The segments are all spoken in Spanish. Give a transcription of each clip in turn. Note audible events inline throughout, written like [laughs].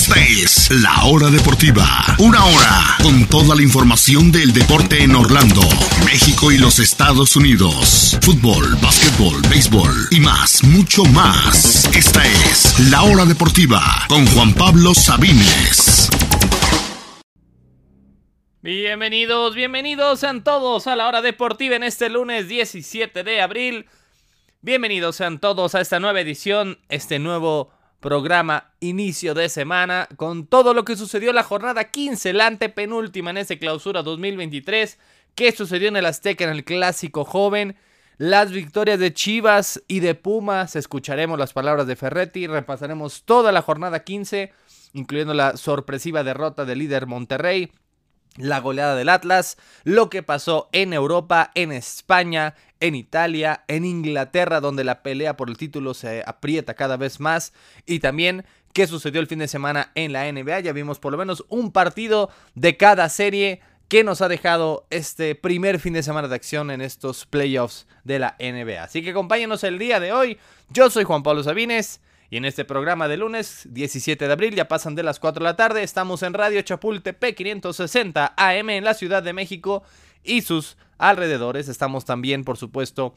Esta es La Hora Deportiva. Una hora con toda la información del deporte en Orlando, México y los Estados Unidos. Fútbol, básquetbol, béisbol y más, mucho más. Esta es La Hora Deportiva con Juan Pablo Sabines. Bienvenidos, bienvenidos sean todos a la hora deportiva en este lunes 17 de abril. Bienvenidos sean todos a esta nueva edición, este nuevo programa inicio de semana con todo lo que sucedió la jornada 15, la antepenúltima en ese clausura 2023, qué sucedió en el Azteca en el clásico joven, las victorias de Chivas y de Pumas, escucharemos las palabras de Ferretti, repasaremos toda la jornada 15, incluyendo la sorpresiva derrota del líder Monterrey, la goleada del Atlas, lo que pasó en Europa, en España, en Italia, en Inglaterra, donde la pelea por el título se aprieta cada vez más, y también qué sucedió el fin de semana en la NBA. Ya vimos por lo menos un partido de cada serie que nos ha dejado este primer fin de semana de acción en estos playoffs de la NBA. Así que acompáñenos el día de hoy. Yo soy Juan Pablo Sabines. Y en este programa de lunes 17 de abril, ya pasan de las 4 de la tarde, estamos en Radio Chapultepec 560 AM en la Ciudad de México y sus alrededores. Estamos también, por supuesto,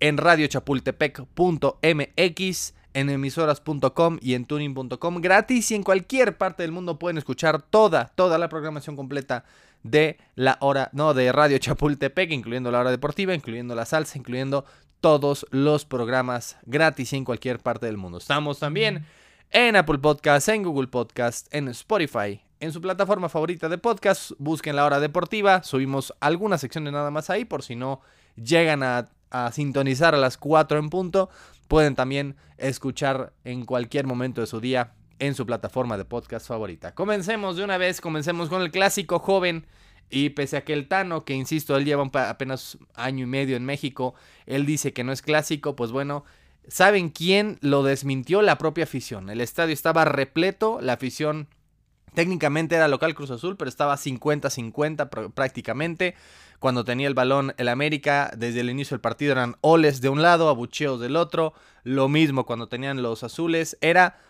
en radiochapultepec.mx, en emisoras.com y en tuning.com gratis y en cualquier parte del mundo pueden escuchar toda, toda la programación completa de la hora, no, de Radio Chapultepec, incluyendo la hora deportiva, incluyendo la salsa, incluyendo todos los programas gratis en cualquier parte del mundo. Estamos también en Apple Podcasts, en Google Podcasts, en Spotify, en su plataforma favorita de podcast. Busquen la hora deportiva. Subimos algunas secciones nada más ahí por si no llegan a, a sintonizar a las 4 en punto. Pueden también escuchar en cualquier momento de su día en su plataforma de podcast favorita. Comencemos de una vez, comencemos con el clásico joven y pese a que el Tano, que insisto, él lleva apenas año y medio en México, él dice que no es clásico, pues bueno, ¿saben quién lo desmintió? La propia afición. El estadio estaba repleto, la afición técnicamente era local Cruz Azul, pero estaba 50-50 prácticamente. Cuando tenía el balón el América, desde el inicio del partido eran oles de un lado, abucheos del otro. Lo mismo cuando tenían los azules. Era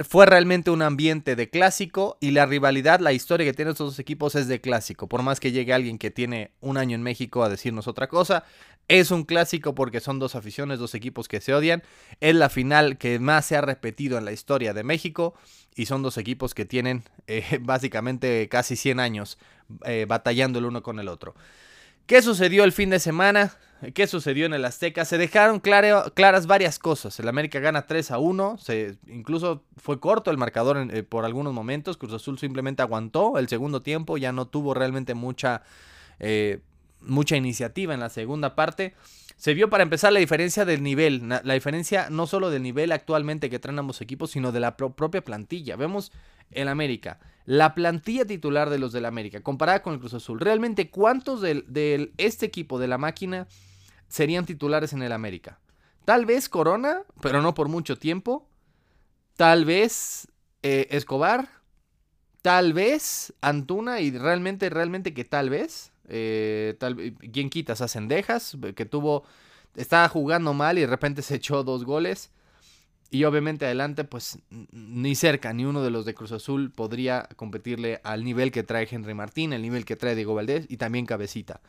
fue realmente un ambiente de clásico y la rivalidad, la historia que tienen estos dos equipos es de clásico. Por más que llegue alguien que tiene un año en México a decirnos otra cosa, es un clásico porque son dos aficiones, dos equipos que se odian. Es la final que más se ha repetido en la historia de México y son dos equipos que tienen [laughs] eh, básicamente casi 100 años eh, batallando el uno con el otro. ¿Qué sucedió el fin de semana? ¿Qué sucedió en el Azteca? Se dejaron claras varias cosas. El América gana 3 a 1. Se, incluso fue corto el marcador eh, por algunos momentos. Cruz Azul simplemente aguantó el segundo tiempo. Ya no tuvo realmente mucha, eh, mucha iniciativa en la segunda parte. Se vio para empezar la diferencia del nivel. La diferencia no solo del nivel actualmente que traen ambos equipos, sino de la propia plantilla. Vemos el América la plantilla titular de los del América, comparada con el Cruz Azul. Realmente, ¿cuántos de, este equipo de la máquina serían titulares en el América? Tal vez Corona, pero no por mucho tiempo. Tal vez eh, Escobar. Tal vez Antuna y realmente, realmente que tal vez. Eh, tal, ¿Quién quitas? A Cendejas, que tuvo... Estaba jugando mal y de repente se echó dos goles. Y obviamente adelante, pues ni cerca, ni uno de los de Cruz Azul podría competirle al nivel que trae Henry Martín, el nivel que trae Diego Valdés y también Cabecita.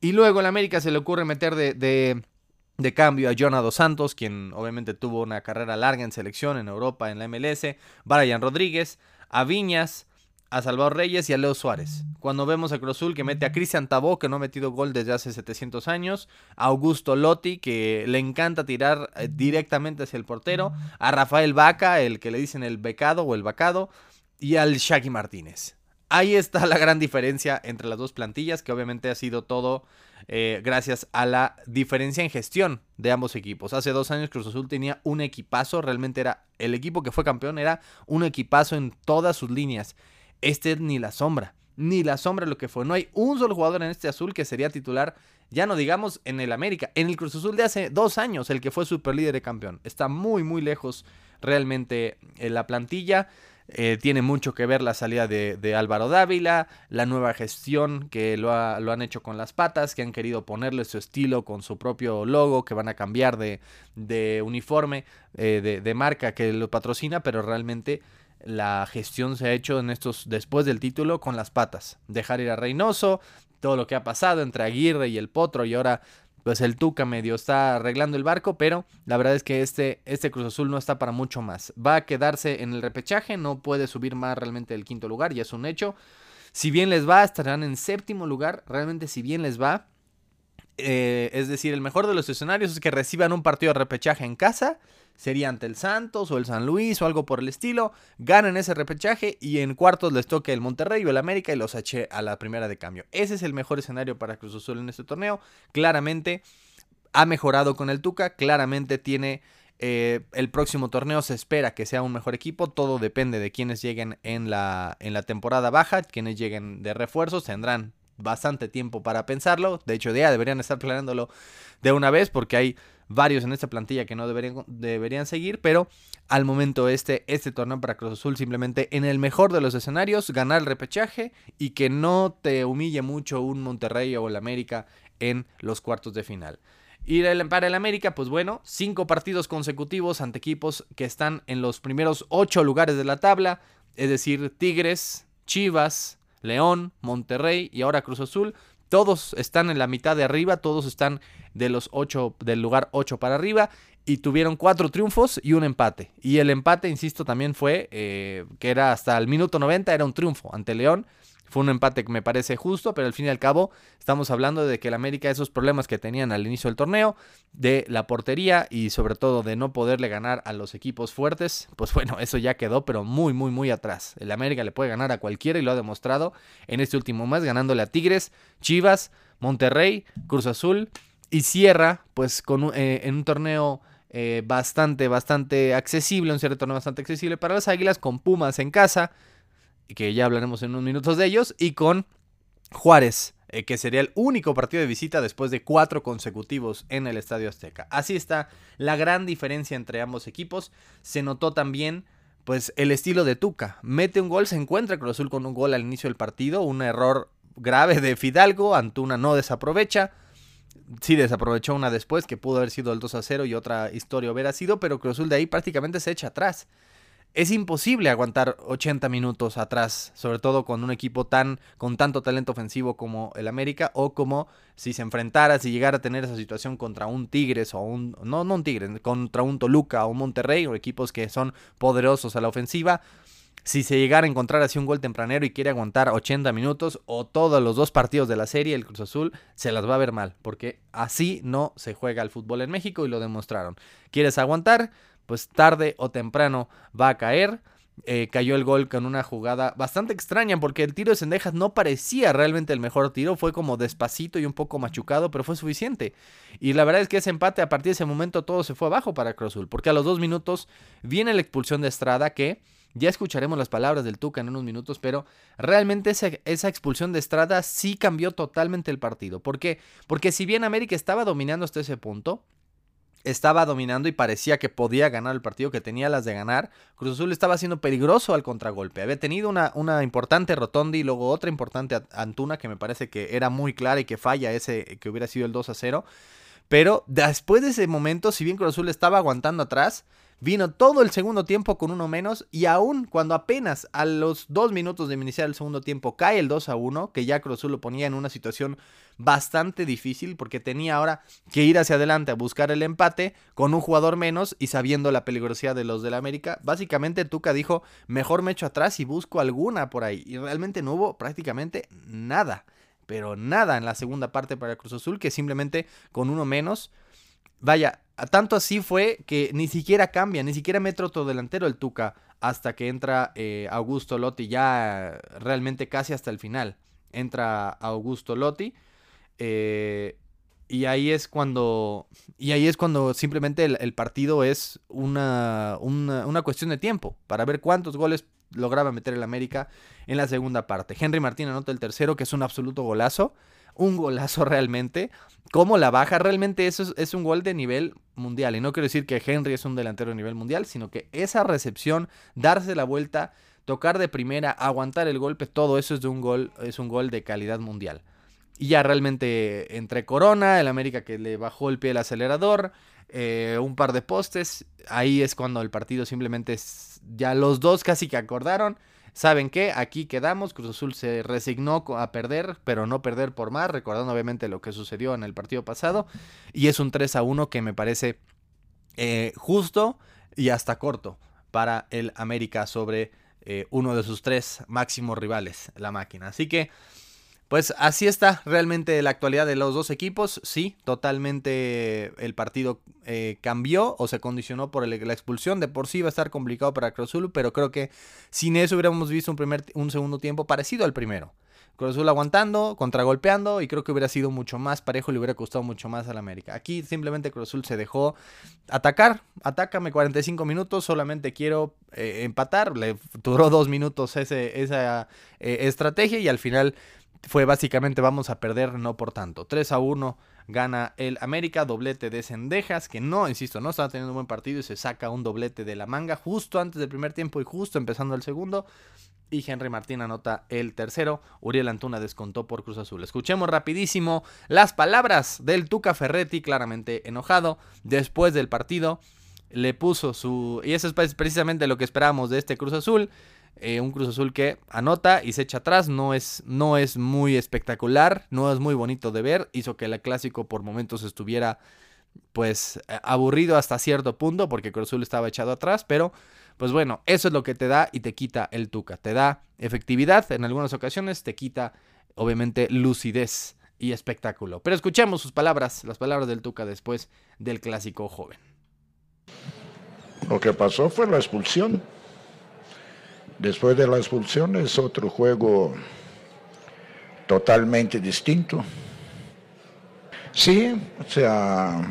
Y luego en América se le ocurre meter de, de, cambio a Jonado Santos, quien obviamente tuvo una carrera larga en selección en Europa, en la MLS, Brian Rodríguez, a Viñas, a Salvador Reyes y a Leo Suárez. Cuando vemos a Cruzul que mete a Cristian Tabó, que no ha metido gol desde hace 700 años, a Augusto Lotti, que le encanta tirar eh, directamente hacia el portero, a Rafael Vaca, el que le dicen el becado o el vacado, y al Shaggy Martínez. Ahí está la gran diferencia entre las dos plantillas, que obviamente ha sido todo eh, gracias a la diferencia en gestión de ambos equipos. Hace dos años Cruz Azul tenía un equipazo, realmente era el equipo que fue campeón, era un equipazo en todas sus líneas. Este ni la sombra, ni la sombra lo que fue. No hay un solo jugador en este azul que sería titular, ya no digamos en el América, en el Cruz Azul de hace dos años, el que fue super líder de campeón. Está muy, muy lejos realmente en la plantilla. Eh, tiene mucho que ver la salida de, Álvaro Dávila, la nueva gestión que lo, han hecho con las patas, que han querido ponerle su estilo con su propio logo, que van a cambiar de, uniforme, eh, de, de marca que lo patrocina, pero realmente la gestión se ha hecho en estos después del título con las patas. Dejar ir a Reynoso, todo lo que ha pasado entre Aguirre y el Potro y ahora pues el Tuca medio está arreglando el barco, pero la verdad es que este, este Cruz Azul no está para mucho más. Va a quedarse en el repechaje, no puede subir más realmente del quinto lugar, ya es un hecho. Si bien les va, estarán en séptimo lugar, realmente si bien les va, eh, es decir, el mejor de los escenarios es que reciban un partido de repechaje en casa sería ante el Santos o el San Luis o algo por el estilo, ganan ese repechaje y en cuartos les toque el Monterrey o el América y los eche a la primera de cambio. Ese es el mejor escenario para Cruz Azul en este torneo. Claramente ha mejorado con el Tuca, claramente tiene eh, el próximo torneo se espera que sea un mejor equipo. Todo depende de quienes lleguen en la, en la temporada baja. Quienes lleguen de refuerzos tendrán bastante tiempo para pensarlo. De hecho, ya deberían estar planeándolo de una vez porque hay varios en esta plantilla que no deberían, deberían seguir, pero al momento este, este torneo para Cruz Azul simplemente en el mejor de los escenarios, ganar el repechaje y que no te humille mucho un Monterrey o el América en los cuartos de final. Y para el América, pues bueno, cinco partidos consecutivos ante equipos que están en los primeros ocho lugares de la tabla, es decir, Tigres, Chivas, León, Monterrey y ahora Cruz Azul. Todos están en la mitad de arriba, todos están de los ocho, del lugar 8 para arriba y tuvieron cuatro triunfos y un empate. Y el empate, insisto, también fue eh, que era hasta el minuto 90, era un triunfo ante León. Fue un empate que me parece justo, pero al fin y al cabo estamos hablando de que el América, esos problemas que tenían al inicio del torneo, de la portería y sobre todo de no poderle ganar a los equipos fuertes, pues bueno, [laughs] eso ya quedó, pero muy, muy, muy atrás. El América le puede ganar a cualquiera y lo ha demostrado en este último mes, ganándole a Tigres, Chivas, Monterrey, Cruz Azul y cierra pues con, eh, en un torneo eh, bastante, bastante accesible, un cierto torneo bastante accesible para las Águilas, con Pumas en casa, que ya hablaremos en unos minutos de ellos, y con Juárez, eh, que sería el único partido de visita después de cuatro consecutivos en el Estadio Azteca. Así está la gran diferencia entre ambos equipos. Se notó también pues el estilo de Tuca. Mete un gol, se encuentra Cruz Azul con un gol al inicio del partido, un error grave de Fidalgo, Antuna no desaprovecha. Sí, desaprovechó una después, que pudo haber sido el 2 a 0 y otra historia hubiera sido, pero Cruz Azul de ahí prácticamente se echa atrás es imposible aguantar 80 minutos atrás, sobre todo con un equipo tan con tanto talento ofensivo como el América o como si se enfrentara, si llegara a tener esa situación contra un Tigres o un no no un Tigres, contra un Toluca o un Monterrey o equipos que son poderosos a la ofensiva. Si se llegara a encontrar así un gol tempranero y quiere aguantar 80 minutos o todos los dos partidos de la serie, el Cruz Azul se las va a ver mal, porque así no se juega el fútbol en México y lo demostraron. ¿Quieres aguantar? Pues tarde o temprano va a caer. Eh, cayó el gol con una jugada bastante extraña porque el tiro de Sendejas no parecía realmente el mejor tiro, fue como despacito y un poco machucado, pero fue suficiente. Y la verdad es que ese empate a partir de ese momento todo se fue abajo para Cruzul, porque a los dos minutos viene la expulsión de Estrada que ya escucharemos las palabras del Tuca en unos minutos, pero realmente esa, esa, expulsión de Estrada sí cambió totalmente el partido. ¿Por qué? Porque si bien América estaba dominando hasta ese punto, estaba dominando y parecía que podía ganar el partido, que tenía las de ganar. Cruz Azul estaba siendo peligroso al contragolpe. Había tenido una, una importante rotonda y luego otra importante Antuna que me parece que era muy clara y que falla ese que hubiera sido el 2 a 0. Pero después de ese momento, si bien Cruz Azul estaba aguantando atrás, Vino todo el segundo tiempo con uno menos y aún cuando apenas a los dos minutos de iniciar el segundo tiempo cae el 2 a 1, que ya Cruz Azul lo ponía en una situación bastante difícil porque tenía ahora que ir hacia adelante a buscar el empate con un jugador menos y sabiendo la peligrosidad de los del América. Básicamente Tuca dijo, mejor me echo atrás y busco alguna por ahí. Y realmente no hubo prácticamente nada, pero nada en la segunda parte para Cruz Azul que simplemente con uno menos Vaya, tanto así fue que ni siquiera cambia, ni siquiera mete otro delantero el Tuca hasta que entra eh, Augusto Lotti, ya realmente casi hasta el final. Entra Augusto Lotti. Eh, y ahí es cuando. Y ahí es cuando simplemente el, partido es una, una, una, cuestión de tiempo. Para ver cuántos goles lograba meter el América en la segunda parte. Henry Martín anota el tercero, que es un absoluto golazo un golazo realmente. Cómo la baja, realmente eso es, un gol de nivel mundial. Y no quiero decir que Henry es un delantero de nivel mundial, sino que esa recepción, darse la vuelta, tocar de primera, aguantar el golpe, todo eso es de un gol, es un gol de calidad mundial. Y ya realmente entre Corona, el América que le bajó el pie al acelerador, eh, un par de postes. Ahí es cuando el partido simplemente ya los dos casi que acordaron. ¿Saben qué? Aquí quedamos. Cruz Azul se resignó a perder, pero no perder por más, recordando obviamente lo que sucedió en el partido pasado. Y es un 3 a 1 que me parece eh, justo y hasta corto para el América sobre eh, uno de sus tres máximos rivales, la máquina. Así que pues así está realmente la actualidad de los dos equipos. Sí, totalmente el partido eh, cambió o se condicionó por la expulsión. De por sí va a estar complicado para Cruz Azul, pero creo que sin eso hubiéramos visto un, primer, un segundo tiempo parecido al primero. Cruz Azul aguantando, contragolpeando y creo que hubiera sido mucho más parejo y le hubiera costado mucho más al América. Aquí simplemente Cruz Azul se dejó atacar, atácame 45 minutos, solamente quiero eh, empatar, le duró dos minutos esa eh, estrategia y al final fue básicamente vamos a perder no por tanto. 3 a 1 gana el América, doblete de Cendejas, que no, insisto, no estaba teniendo un buen partido y se saca un doblete de la manga justo antes del primer tiempo y justo empezando el segundo. Y Henry Martín anota el tercero. Uriel Antuna descontó por Cruz Azul. Escuchemos rapidísimo las palabras del Tuca Ferretti, claramente enojado, después del partido. Le puso su... Y eso es precisamente lo que esperábamos de este Cruz Azul eh, un Cruz Azul que anota y se echa atrás. No es, no es muy espectacular, no es muy bonito de ver. Hizo que el clásico por momentos estuviera pues aburrido hasta cierto punto porque Cruz Azul estaba echado atrás, pero pues bueno, eso es lo que te da y te quita el Tuca. Te da efectividad en algunas ocasiones, te quita obviamente lucidez y espectáculo. Pero escuchemos sus palabras, las palabras del Tuca después del clásico joven. Lo que pasó fue la expulsión Después de la expulsión es otro juego totalmente distinto. Sí, o sea,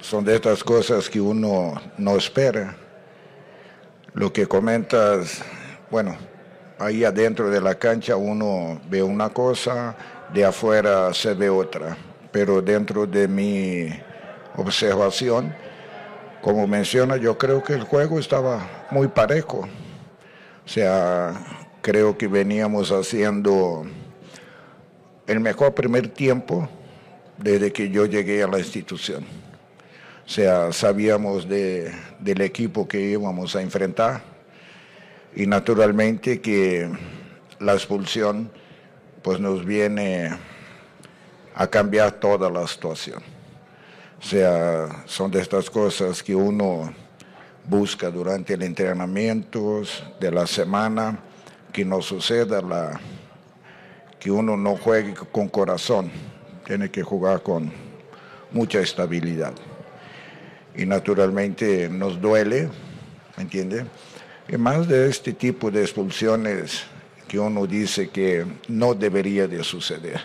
son de estas cosas que uno no espera. Lo que comentas, bueno, ahí adentro de la cancha uno ve una cosa, de afuera se ve otra, pero dentro de mi observación, como menciona, yo creo que el juego estaba muy parejo. O sea, creo que veníamos haciendo el mejor primer tiempo desde que yo llegué a la institución. O sea, sabíamos de, del equipo que íbamos a enfrentar y naturalmente que la expulsión pues nos viene a cambiar toda la situación. O sea, son de estas cosas que uno busca durante el entrenamiento de la semana que no suceda la, que uno no juegue con corazón, tiene que jugar con mucha estabilidad. Y naturalmente nos duele, ¿me entiende? Y más de este tipo de expulsiones que uno dice que no debería de suceder.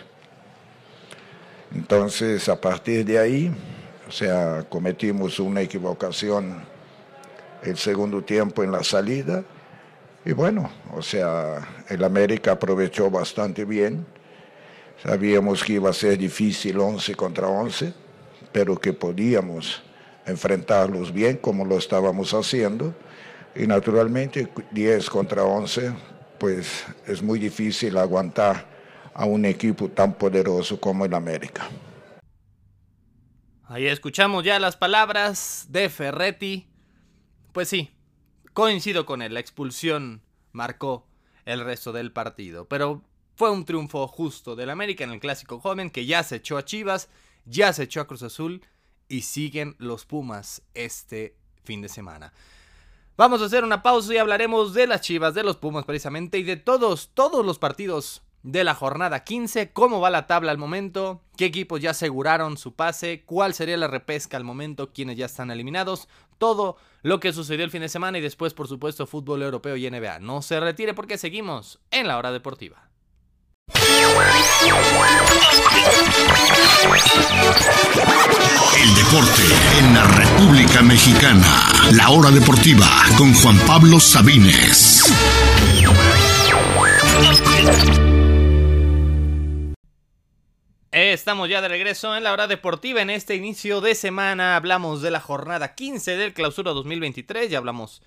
Entonces, a partir de ahí, o sea, cometimos una equivocación el segundo tiempo en la salida. Y bueno, o sea, el América aprovechó bastante bien. Sabíamos que iba a ser difícil 11 contra 11, pero que podíamos enfrentarlos bien como lo estábamos haciendo. Y naturalmente 10 contra 11, pues es muy difícil aguantar a un equipo tan poderoso como el América. Ahí escuchamos ya las palabras de Ferretti pues sí, coincido con él, la expulsión marcó el resto del partido, pero fue un triunfo justo del América en el clásico joven que ya se echó a Chivas, ya se echó a Cruz Azul y siguen los Pumas este fin de semana. Vamos a hacer una pausa y hablaremos de las Chivas, de los Pumas precisamente y de todos, todos los partidos de la jornada 15, cómo va la tabla al momento, qué equipos ya aseguraron su pase, cuál sería la repesca al momento, quiénes ya están eliminados, todo lo que sucedió el fin de semana y después por supuesto fútbol europeo y NBA. No se retire porque seguimos en la hora deportiva. El deporte en la República Mexicana. La hora deportiva con Juan Pablo Sabines. Estamos ya de regreso en la hora deportiva. En este inicio de semana hablamos de la jornada 15 del clausura 2023. Ya hablamos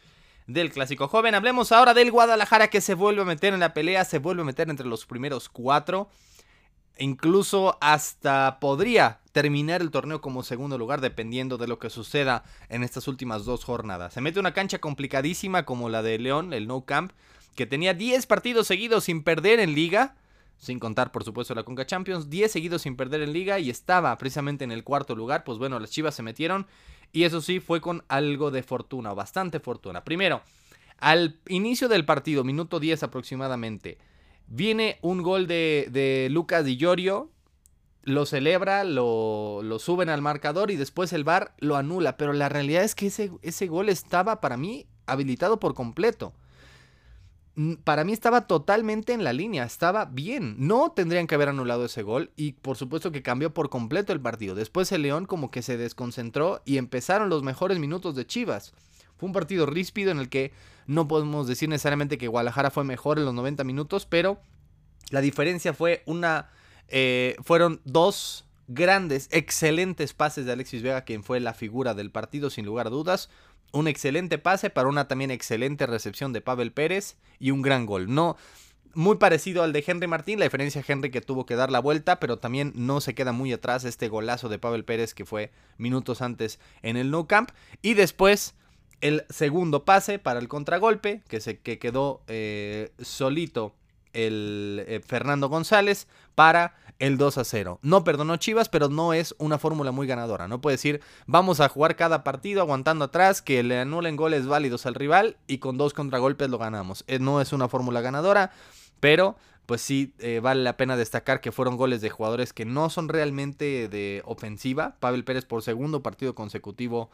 del clásico joven. Hablemos ahora del Guadalajara que se vuelve a meter en la pelea, se vuelve a meter entre los primeros cuatro. Incluso hasta podría terminar el torneo como segundo lugar dependiendo de lo que suceda en estas últimas dos jornadas. Se mete una cancha complicadísima como la de León, el No Camp, que tenía 10 partidos seguidos sin perder en liga, sin contar por supuesto la Conca Champions, 10 seguidos sin perder en liga y estaba precisamente en el cuarto lugar, pues bueno, las Chivas se metieron y eso sí fue con algo de fortuna, bastante fortuna. Primero, al inicio del partido, minuto 10 aproximadamente, viene un gol de, de Lucas Di Llorio, lo celebra, lo, lo, suben al marcador y después el VAR lo anula. Pero la realidad es que ese, ese gol estaba para mí habilitado por completo. Para mí estaba totalmente en la línea, estaba bien. No tendrían que haber anulado ese gol y por supuesto que cambió por completo el partido. Después el León como que se desconcentró y empezaron los mejores minutos de Chivas. Fue un partido ríspido en el que no podemos decir necesariamente que Guadalajara fue mejor en los 90 minutos, pero la diferencia fue una eh, fueron dos grandes, excelentes pases de Alexis Vega, quien fue la figura del partido sin lugar a dudas. Un excelente pase para una también excelente recepción de Pavel Pérez y un gran gol. No, muy parecido al de Henry Martín, la diferencia Henry que tuvo que dar la vuelta, pero también no se queda muy atrás este golazo de Pavel Pérez que fue minutos antes en el No Camp. Y después el segundo pase para el contragolpe, que se que quedó eh, solito el eh, Fernando González para el 2 a 0. No perdonó Chivas, pero no es una fórmula muy ganadora. No puede decir, vamos a jugar cada partido aguantando atrás, que le anulen goles válidos al rival y con dos contragolpes lo ganamos. Eh, no es una fórmula ganadora, pero pues sí eh, vale la pena destacar que fueron goles de jugadores que no son realmente de ofensiva. Pavel Pérez por segundo partido consecutivo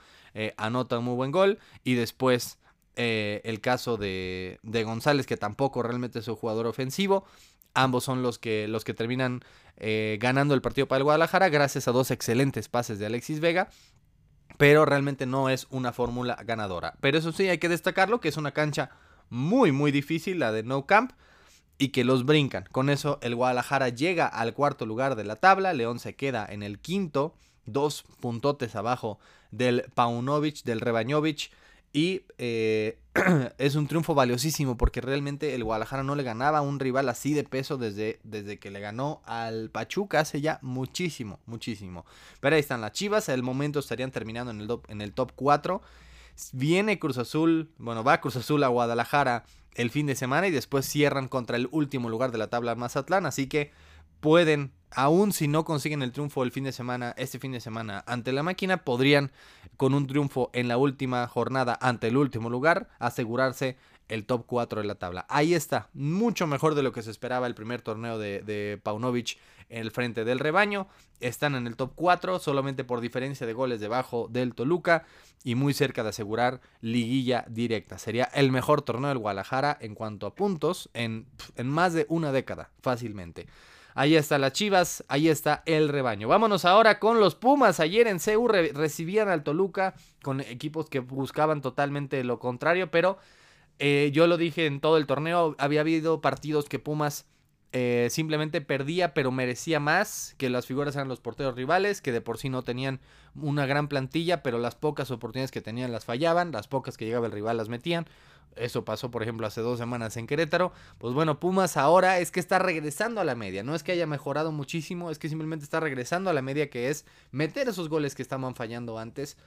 anota un muy buen gol y después eh, el caso de, González, que tampoco realmente es un jugador ofensivo. Ambos son los que, los que terminan eh, ganando el partido para el Guadalajara gracias a dos excelentes pases de Alexis Vega. Pero realmente no es una fórmula ganadora. Pero eso sí, hay que destacarlo, que es una cancha muy, muy difícil, la de No Camp y que los brincan. Con eso el Guadalajara llega al cuarto lugar de la tabla, León se queda en el quinto, dos puntotes abajo del Paunovic, del Rebañovic. Y eh, [clears throat] es un triunfo valiosísimo porque realmente el Guadalajara no le ganaba a un rival así de peso desde, desde que le ganó al Pachuca hace ya muchísimo, muchísimo. Pero ahí están las Chivas, el momento estarían terminando en el, en el top 4. Viene Cruz Azul, bueno, va Cruz Azul a Guadalajara el fin de semana y después cierran contra el último lugar de la tabla Mazatlán, así que pueden aún si no consiguen el triunfo el fin de semana, este fin de semana ante la máquina, podrían con un triunfo en la última jornada ante el último lugar asegurarse el top 4 de la tabla. Ahí está, mucho mejor de lo que se esperaba el primer torneo de, Paunovic en el frente del rebaño. Están en el top 4, solamente por diferencia de goles debajo del Toluca y muy cerca de asegurar liguilla directa. Sería el mejor torneo del Guadalajara en cuanto a puntos en, en más de una década, fácilmente. Ahí está las Chivas, ahí está el rebaño. Vámonos ahora con los Pumas. Ayer en CEU recibían al Toluca con equipos que buscaban totalmente lo contrario, pero eh, yo lo dije en todo el torneo, había habido partidos que Pumas eh, simplemente perdía, pero merecía más, que las figuras eran los porteros rivales, que de por sí no tenían una gran plantilla, pero las pocas oportunidades que tenían las fallaban, las pocas que llegaba el rival las metían. Eso pasó, por ejemplo, hace dos semanas en Querétaro. Pues bueno, Pumas ahora es que está regresando a la media. No es que haya mejorado muchísimo, es que simplemente está regresando a la media que es meter esos goles que estaban fallando antes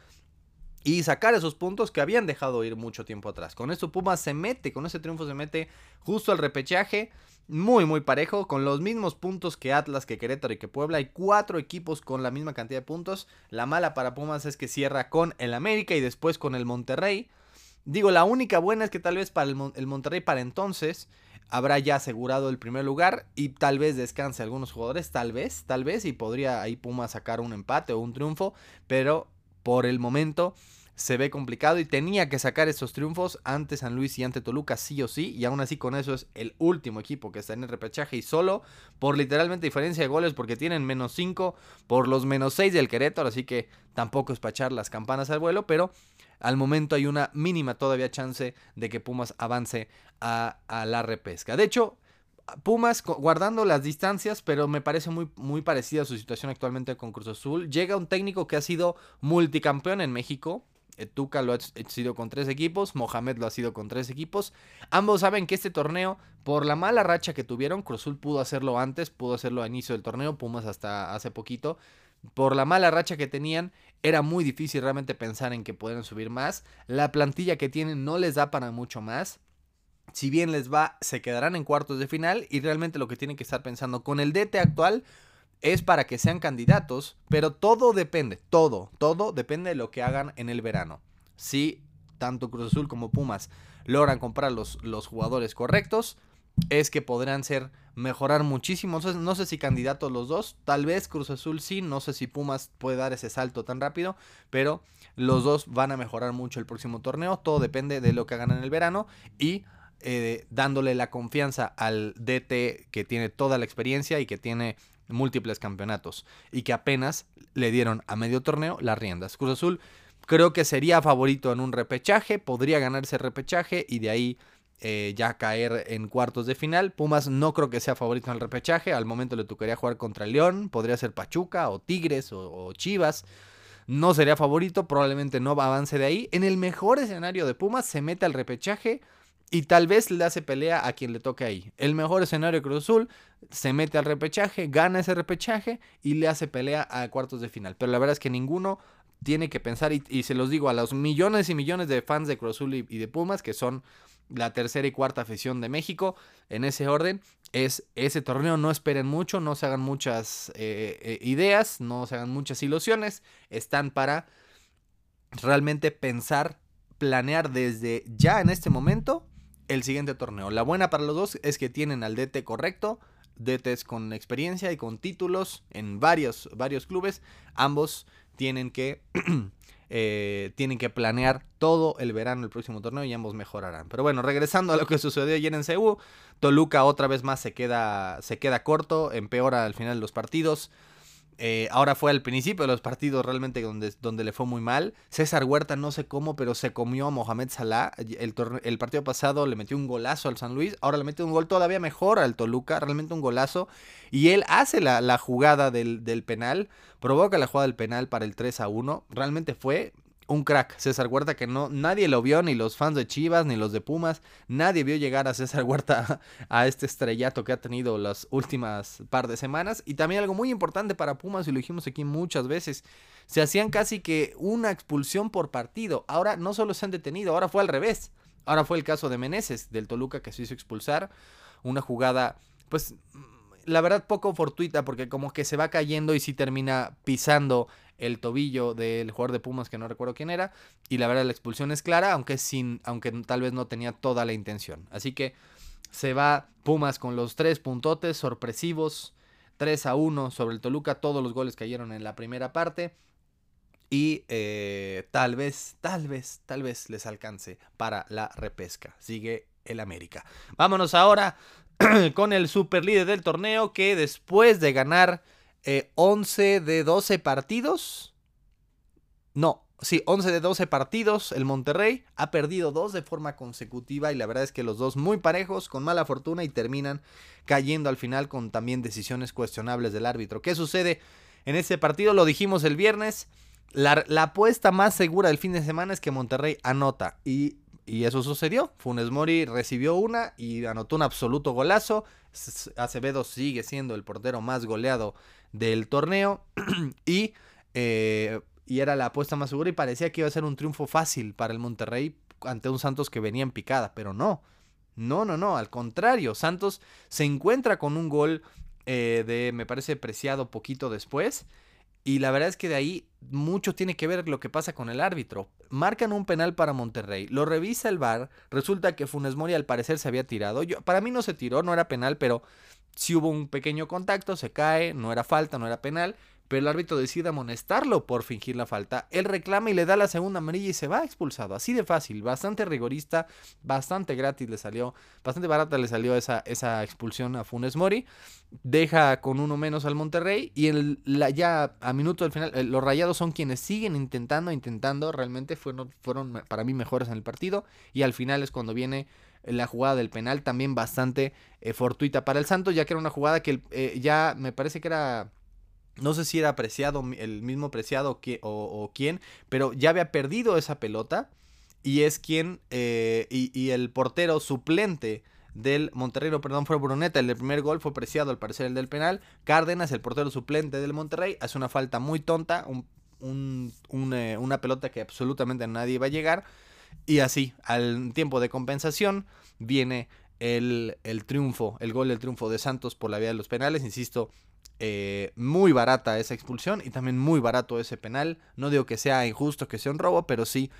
y sacar esos puntos que habían dejado ir mucho tiempo atrás. Con eso Pumas se mete, con ese triunfo se mete justo al repechaje, muy muy parejo, con los mismos puntos que Atlas, que Querétaro y que Puebla. Hay cuatro equipos con la misma cantidad de puntos. La mala para Pumas es que cierra con el América y después con el Monterrey. Digo, la única buena es que tal vez para el, Monterrey para entonces habrá ya asegurado el primer lugar y tal vez descanse algunos jugadores, tal vez, tal vez, y podría ahí Puma sacar un empate o un triunfo, pero por el momento se ve complicado y tenía que sacar esos triunfos ante San Luis y ante Toluca sí o sí y aún así con eso es el último equipo que está en el repechaje y solo por literalmente diferencia de goles porque tienen menos 5 por los menos 6 del Querétaro así que tampoco es para echar las campanas al vuelo pero al momento hay una mínima todavía chance de que Pumas avance a, la repesca. De hecho, Pumas guardando las distancias, pero me parece muy, muy parecida a su situación actualmente con Cruz Azul. Llega un técnico que ha sido multicampeón en México. Eh, Tuca lo ha sido con tres equipos, Mohamed lo ha sido con tres equipos. Ambos saben que este torneo, por la mala racha que tuvieron, Cruz Azul pudo hacerlo antes, pudo hacerlo a inicio del torneo, Pumas hasta hace poquito por la mala racha que tenían, era muy difícil realmente pensar en que pueden subir más. La plantilla que tienen no les da para mucho más. Si bien les va, se quedarán en cuartos de final y realmente lo que tienen que estar pensando con el DT actual es para que sean candidatos, pero todo depende, todo, todo depende de lo que hagan en el verano. Si tanto Cruz Azul como Pumas logran comprar los, los jugadores correctos, es que podrán ser mejorar muchísimo. No sé, si candidatos los dos. Tal vez Cruz Azul sí. No sé si Pumas puede dar ese salto tan rápido. Pero los dos van a mejorar mucho el próximo torneo. Todo depende de lo que hagan en el verano. Y eh, dándole la confianza al DT que tiene toda la experiencia y que tiene múltiples campeonatos. Y que apenas le dieron a medio torneo las riendas. Cruz Azul creo que sería favorito en un repechaje. Podría ganarse repechaje y de ahí eh, ya caer en cuartos de final. Pumas no creo que sea favorito en el repechaje. Al momento le tocaría jugar contra León. Podría ser Pachuca o Tigres o, Chivas. No sería favorito. Probablemente no avance de ahí. En el mejor escenario de Pumas se mete al repechaje. Y tal vez le hace pelea a quien le toque ahí. El mejor escenario de Cruz Azul se mete al repechaje, gana ese repechaje y le hace pelea a cuartos de final. Pero la verdad es que ninguno tiene que pensar, y, se los digo a los millones y millones de fans de Cruz Azul y de Pumas, que son la tercera y cuarta afición de México. En ese orden es ese torneo. No esperen mucho, no se hagan muchas eh, eh, ideas, no se hagan muchas ilusiones. Están para realmente pensar, planear desde ya en este momento el siguiente torneo. La buena para los dos es que tienen al DT correcto. DTs con experiencia y con títulos en varios, varios clubes. Ambos tienen que [clears throat] Eh, tienen que planear todo el verano el próximo torneo y ambos mejorarán. Pero bueno, regresando a lo que sucedió ayer en Ceú, Toluca otra vez más se queda, se queda corto, empeora al final los partidos. Eh, ahora fue al principio de los partidos realmente donde, donde le fue muy mal. César Huerta no sé cómo, pero se comió a Mohamed Salah. El, el, partido pasado le metió un golazo al San Luis. Ahora le mete un gol todavía mejor al Toluca. Realmente un golazo. Y él hace la, la jugada del, del, penal. Provoca la jugada del penal para el 3 a 1. Realmente fue un crack, César Huerta, que no, nadie lo vio, ni los fans de Chivas, ni los de Pumas, nadie vio llegar a César Huerta [laughs] a este estrellato que ha tenido las últimas par de semanas. Y también algo muy importante para Pumas, y lo dijimos aquí muchas veces, se hacían casi que una expulsión por partido. Ahora no solo se han detenido, ahora fue al revés. Ahora fue el caso de Meneses, del Toluca, que se hizo expulsar. Una jugada, pues, la verdad poco fortuita, porque como que se va cayendo y si termina pisando el tobillo del jugador de Pumas que no recuerdo quién era y la verdad la expulsión es clara aunque sin aunque tal vez no tenía toda la intención. Así que se va Pumas con los tres puntotes sorpresivos 3 a 1 sobre el Toluca todos los goles cayeron en la primera parte y eh, tal vez tal vez tal vez les alcance para la repesca. Sigue el América. Vámonos ahora [clears throat] con el super líder del torneo que después de ganar 11 eh, de 12 partidos. No, sí, 11 de 12 partidos. El Monterrey ha perdido dos de forma consecutiva y la verdad es que los dos muy parejos, con mala fortuna y terminan cayendo al final con también decisiones cuestionables del árbitro. ¿Qué sucede en este partido? Lo dijimos el viernes. La, la apuesta más segura del fin de semana es que Monterrey anota y y eso sucedió. Funes Mori recibió una y anotó un absoluto golazo. Acevedo sigue siendo el portero más goleado del torneo. [clears throat] y, eh, y era la apuesta más segura y parecía que iba a ser un triunfo fácil para el Monterrey ante un Santos que venía en picada. Pero no. No, no, no. Al contrario. Santos se encuentra con un gol eh, de, me parece, preciado poquito después. Y la verdad es que de ahí mucho tiene que ver lo que pasa con el árbitro. Marcan un penal para Monterrey, lo revisa el VAR, resulta que Funes Mori al parecer se había tirado. Yo, para mí no se tiró, no era penal, pero si hubo un pequeño contacto, se cae, no era falta, no era penal pero el árbitro decide amonestarlo por fingir la falta. Él reclama y le da la segunda amarilla y se va expulsado. Así de fácil, bastante rigorista, bastante gratis le salió, bastante barata le salió esa, esa expulsión a Funes Mori. Deja con uno menos al Monterrey y el, ya a minuto del final, eh, los rayados son quienes siguen intentando, intentando, realmente fueron, fueron para mí mejores en el partido y al final es cuando viene la jugada del penal también bastante eh, fortuita para el Santos, ya que era una jugada que eh, ya me parece que era no sé si era apreciado, el mismo apreciado que, o, quién, pero ya había perdido esa pelota y es quien, eh, y, el portero suplente del Monterrey, perdón, fue Bruneta, el primer gol fue preciado al parecer el del penal. Cárdenas, el portero suplente del Monterrey, hace una falta muy tonta, un, eh, una pelota que absolutamente nadie iba a llegar. Y así, al tiempo de compensación, viene el, el, triunfo, el gol del triunfo de Santos por la vía de los penales. Insisto, eh, muy barata esa expulsión y también muy barato ese penal. No digo que sea injusto, que sea un robo, pero sí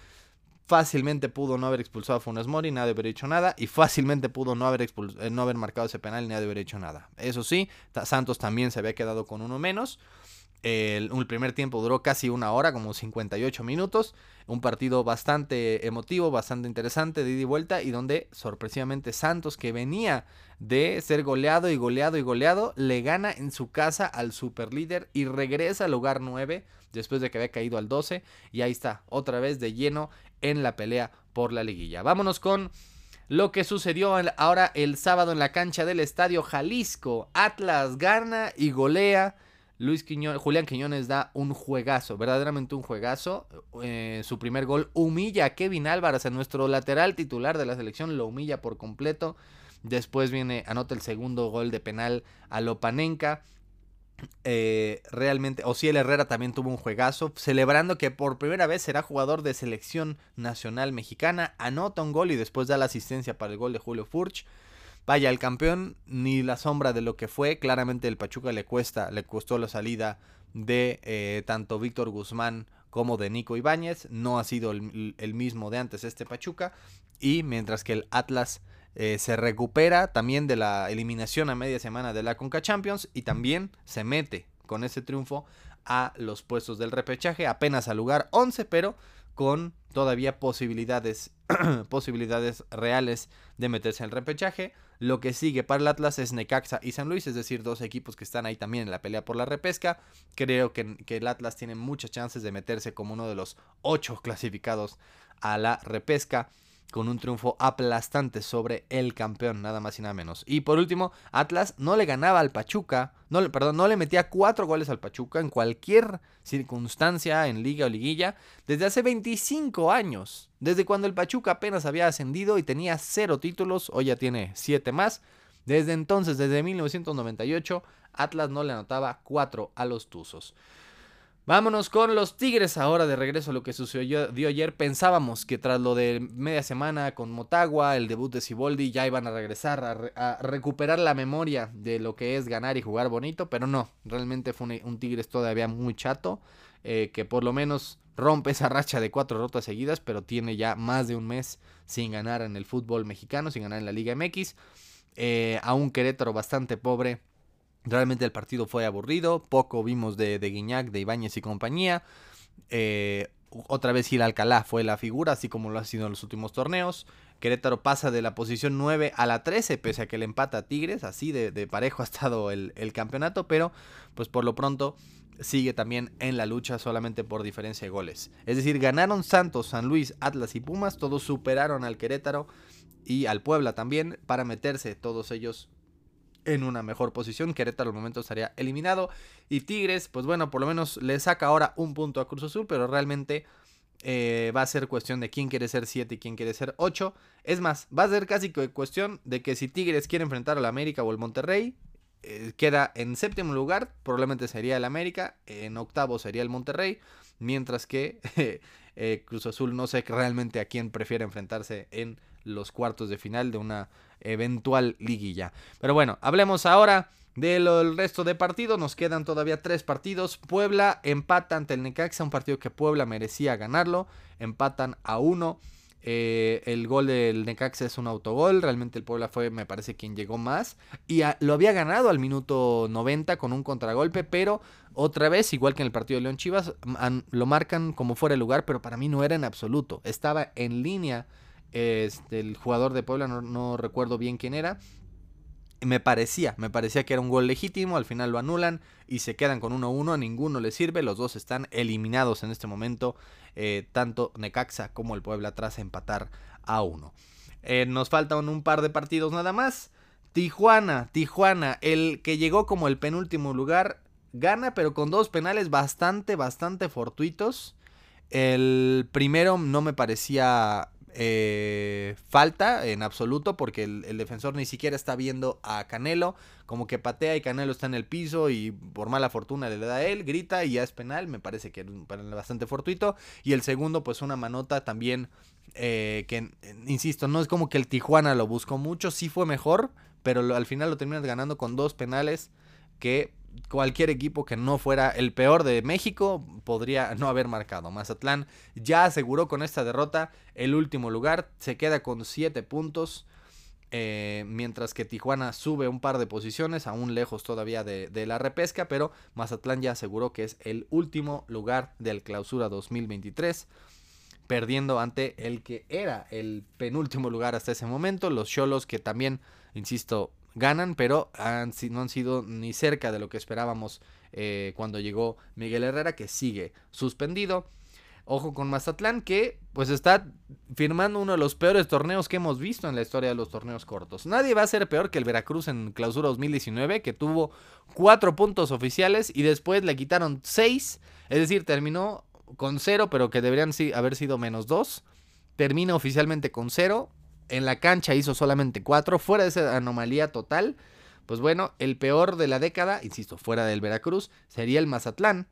fácilmente pudo no haber expulsado a Funes Mori, nadie haber hecho nada, y fácilmente pudo no haber, eh, no haber marcado ese penal nadie haber hecho nada. Eso sí, Santos también se había quedado con uno menos. El, primer tiempo duró casi una hora, como 58 minutos. Un partido bastante emotivo, bastante interesante, de ida y vuelta, y donde sorpresivamente Santos, que venía de ser goleado y goleado y goleado, le gana en su casa al superlíder y regresa al lugar 9 después de que había caído al 12. Y ahí está, otra vez de lleno en la pelea por la liguilla. Vámonos con lo que sucedió ahora el sábado en la cancha del Estadio Jalisco. Atlas gana y golea Luis Quiñones, Julián Quiñones da un juegazo, verdaderamente un juegazo. Eh, su primer gol humilla a Kevin Álvarez, a nuestro lateral titular de la selección, lo humilla por completo. Después viene, anota el segundo gol de penal a Lopanenka. Eh, realmente, Ociel Herrera también tuvo un juegazo, celebrando que por primera vez será jugador de selección nacional mexicana. Anota un gol y después da la asistencia para el gol de Julio Furch. Vaya, el campeón ni la sombra de lo que fue. Claramente el Pachuca le cuesta, le costó la salida de eh, tanto Víctor Guzmán como de Nico Ibáñez. No ha sido el, mismo de antes este Pachuca. Y mientras que el Atlas eh, se recupera también de la eliminación a media semana de la Conca Champions y también se mete con ese triunfo a los puestos del repechaje, apenas al lugar 11, pero con todavía posibilidades, [clears throat] posibilidades reales de meterse en el repechaje. Lo que sigue para el Atlas es Necaxa y San Luis, es decir, dos equipos que están ahí también en la pelea por la repesca. Creo que, el Atlas tiene muchas chances de meterse como uno de los ocho clasificados a la repesca con un triunfo aplastante sobre el campeón, nada más y nada menos. Y por último, Atlas no le ganaba al Pachuca, no, perdón, no le metía cuatro goles al Pachuca en cualquier circunstancia, en liga o liguilla, desde hace 25 años, desde cuando el Pachuca apenas había ascendido y tenía cero títulos, hoy ya tiene siete más. Desde entonces, desde 1998, Atlas no le anotaba cuatro a los Tuzos. Vámonos con los Tigres ahora de regreso a lo que sucedió ayer. Pensábamos que tras lo de media semana con Motagua, el debut de Siboldi, ya iban a regresar a, recuperar la memoria de lo que es ganar y jugar bonito, pero no, realmente fue un, Tigres todavía muy chato, eh, que por lo menos rompe esa racha de cuatro rotas seguidas, pero tiene ya más de un mes sin ganar en el fútbol mexicano, sin ganar en la Liga MX. Eh, a un Querétaro bastante pobre Realmente el partido fue aburrido, poco vimos de, de Guiñac, de Ibáñez y compañía. Eh, otra vez Gil Alcalá fue la figura, así como lo ha sido en los últimos torneos. Querétaro pasa de la posición 9 a la 13, pese a que le empata a Tigres, así de, parejo [laughs] ha estado el, el, campeonato, pero pues por lo pronto sigue también en la lucha solamente por diferencia de goles. Es decir, ganaron Santos, San Luis, Atlas y Pumas, todos superaron al Querétaro y al Puebla también para meterse todos ellos en una mejor posición. Querétaro al momento estaría eliminado. Y Tigres, pues bueno, por lo menos le saca ahora un punto a Cruz Azul, pero realmente eh, va a ser cuestión de quién quiere ser 7 y quién quiere ser 8. Es más, va a ser casi cuestión de que si Tigres quiere enfrentar al América o el Monterrey, eh, queda en séptimo lugar, probablemente sería el América, en octavo sería el Monterrey, mientras que [laughs] eh, Cruz Azul no sé realmente a quién prefiere enfrentarse en los cuartos de final de una eventual liguilla. Pero bueno, hablemos ahora del resto de partidos. Nos quedan todavía tres partidos. Puebla empata ante el Necaxa, un partido que Puebla merecía ganarlo. Empatan a uno. Eh, el gol del Necaxa es un autogol. Realmente el Puebla fue, me parece, quien llegó más. Y lo había ganado al minuto 90 con un contragolpe. Pero otra vez, igual que en el partido de León Chivas, lo marcan como fuera de lugar. Pero para mí no era en absoluto. Estaba en línea este, el jugador de Puebla, no, recuerdo bien quién era. Me parecía, me parecía que era un gol legítimo, al final lo anulan y se quedan con 1-1, a ninguno le sirve, los dos están eliminados en este momento, eh, tanto Necaxa como el Puebla tras empatar a 1. Eh, nos faltan un par de partidos nada más. Tijuana, Tijuana, el que llegó como el penúltimo lugar, gana pero con dos penales bastante, bastante fortuitos. El primero no me parecía eh, falta en absoluto porque el, defensor ni siquiera está viendo a Canelo, como que patea y Canelo está en el piso y por mala fortuna le da a él, grita y ya es penal, me parece que es bastante fortuito. Y el segundo pues una manota también eh, que, insisto, no es como que el Tijuana lo buscó mucho, sí fue mejor, pero al final lo terminas ganando con dos penales que cualquier equipo que no fuera el peor de México podría no haber marcado. Mazatlán ya aseguró con esta derrota el último lugar, se queda con 7 puntos. Eh, mientras que Tijuana sube un par de posiciones, aún lejos todavía de, de, la repesca, pero Mazatlán ya aseguró que es el último lugar del clausura 2023, perdiendo ante el que era el penúltimo lugar hasta ese momento, los Cholos que también, insisto, ganan, pero han, no han sido ni cerca de lo que esperábamos eh, cuando llegó Miguel Herrera, que sigue suspendido. Ojo con Mazatlán, que pues está firmando uno de los peores torneos que hemos visto en la historia de los torneos cortos. Nadie va a ser peor que el Veracruz en clausura 2019, que tuvo cuatro puntos oficiales y después le quitaron seis. Es decir, terminó con cero, pero que deberían haber sido menos dos. Termina oficialmente con cero en la cancha hizo solamente cuatro, fuera de esa anomalía total, pues bueno, el peor de la década, insisto, fuera del Veracruz, sería el Mazatlán,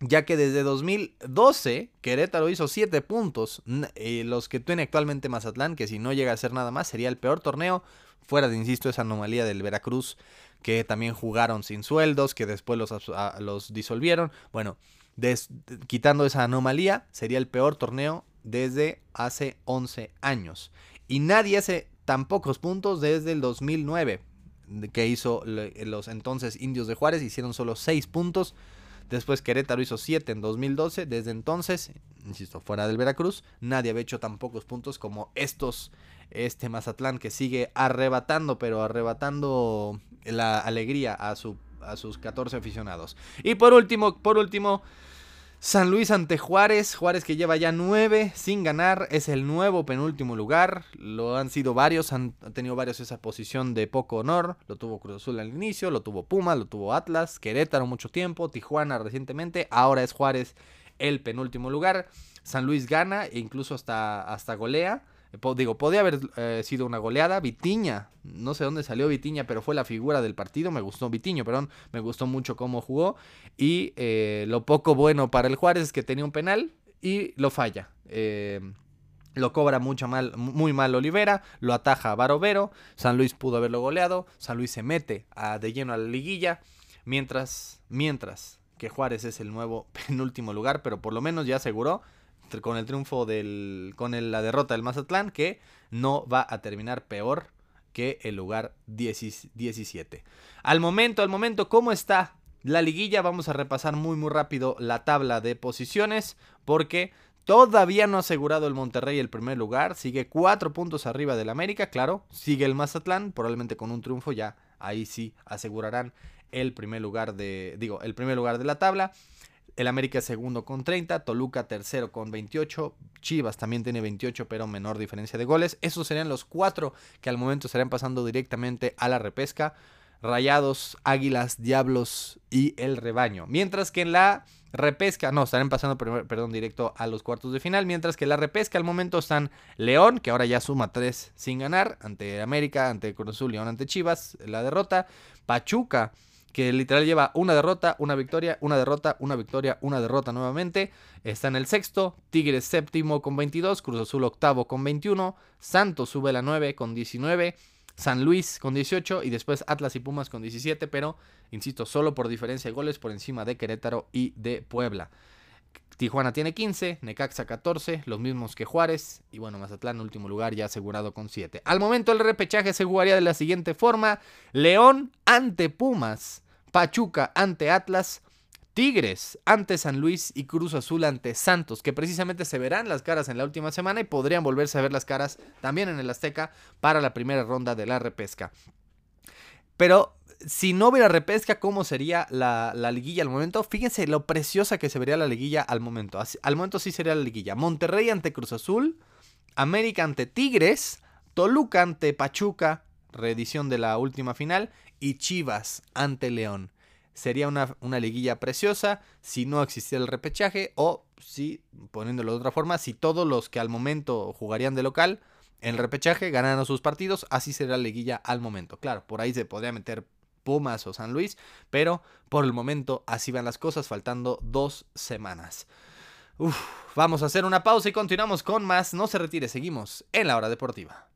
ya que desde 2012 Querétaro hizo 7 puntos, eh, los que tiene actualmente Mazatlán, que si no llega a ser nada más sería el peor torneo, fuera de, insisto, esa anomalía del Veracruz, que también jugaron sin sueldos, que después los, los disolvieron, bueno, quitando esa anomalía, sería el peor torneo desde hace 11 años. Y nadie hace tan pocos puntos desde el 2009, que hizo los entonces indios de Juárez, hicieron solo 6 puntos. Después Querétaro hizo 7 en 2012. Desde entonces, insisto, fuera del Veracruz, nadie había hecho tan pocos puntos como estos, este Mazatlán que sigue arrebatando, pero arrebatando la alegría a, a sus 14 aficionados. Y por último, por último, San Luis ante Juárez, Juárez que lleva ya nueve sin ganar, es el nuevo penúltimo lugar, lo han sido varios, han tenido varios esa posición de poco honor, lo tuvo Cruz Azul al inicio, lo tuvo Puma, lo tuvo Atlas, Querétaro mucho tiempo, Tijuana recientemente, ahora es Juárez el penúltimo lugar, San Luis gana e incluso hasta, hasta golea, digo, podía haber eh, sido una goleada. Vitiña, no sé dónde salió Vitiña, pero fue la figura del partido. Me gustó Vitiño, perdón, me gustó mucho cómo jugó. Y eh, lo poco bueno para el Juárez es que tenía un penal y lo falla. Eh, lo cobra mucho mal, muy mal Olivera, lo ataja Barovero, San Luis pudo haberlo goleado, San Luis se mete a, de lleno a la liguilla, mientras, mientras que Juárez es el nuevo [laughs] penúltimo lugar, pero por lo menos ya aseguró con el triunfo del. con la derrota del Mazatlán, que no va a terminar peor que el lugar 17. Al momento, al momento, ¿cómo está la liguilla? Vamos a repasar muy muy rápido la tabla de posiciones. Porque todavía no ha asegurado el Monterrey el primer lugar. Sigue cuatro puntos arriba del América, claro. Sigue el Mazatlán, probablemente con un triunfo ya. Ahí sí asegurarán el primer lugar de. Digo, el primer lugar de la tabla. El América es segundo con 30, Toluca tercero con 28, Chivas también tiene 28 pero menor diferencia de goles. Esos serían los cuatro que al momento estarán pasando directamente a la repesca. Rayados, Águilas, Diablos y el Rebaño. Mientras que en la repesca, no, estarán pasando, perdón, directo a los cuartos de final. Mientras que en la repesca al momento están León, que ahora ya suma tres sin ganar, ante América, ante Cruz León ante Chivas, la derrota. Pachuca que literal lleva una derrota, una victoria, una derrota, una victoria, una derrota nuevamente. Está en el sexto, Tigres séptimo con 22, Cruz Azul octavo con 21, Santos sube la 9 con 19, San Luis con 18 y después Atlas y Pumas con 17, pero insisto, solo por diferencia de goles por encima de Querétaro y de Puebla. Tijuana tiene 15, Necaxa 14, los mismos que Juárez y bueno, Mazatlán último lugar ya asegurado con 7. Al momento el repechaje se jugaría de la siguiente forma, León ante Pumas, Pachuca ante Atlas, Tigres ante San Luis y Cruz Azul ante Santos, que precisamente se verán las caras en la última semana y podrían volverse a ver las caras también en el Azteca para la primera ronda de la repesca. Pero si no hubiera repesca, ¿cómo sería la, liguilla al momento? Fíjense lo preciosa que se vería la liguilla al momento. al momento sí sería la liguilla. Monterrey ante Cruz Azul, América ante Tigres, Toluca ante Pachuca, reedición de la última final, y Chivas ante León. sería una, una, liguilla preciosa si no existiera el repechaje o si, poniéndolo de otra forma, si todos los que al momento jugarían de local en el repechaje ganaran sus partidos, así será la liguilla al momento. Claro, por ahí se podría meter Pumas o San Luis, pero por el momento así van las cosas, faltando dos semanas. vamos a hacer una pausa y continuamos con más. No se retire, seguimos en la hora deportiva.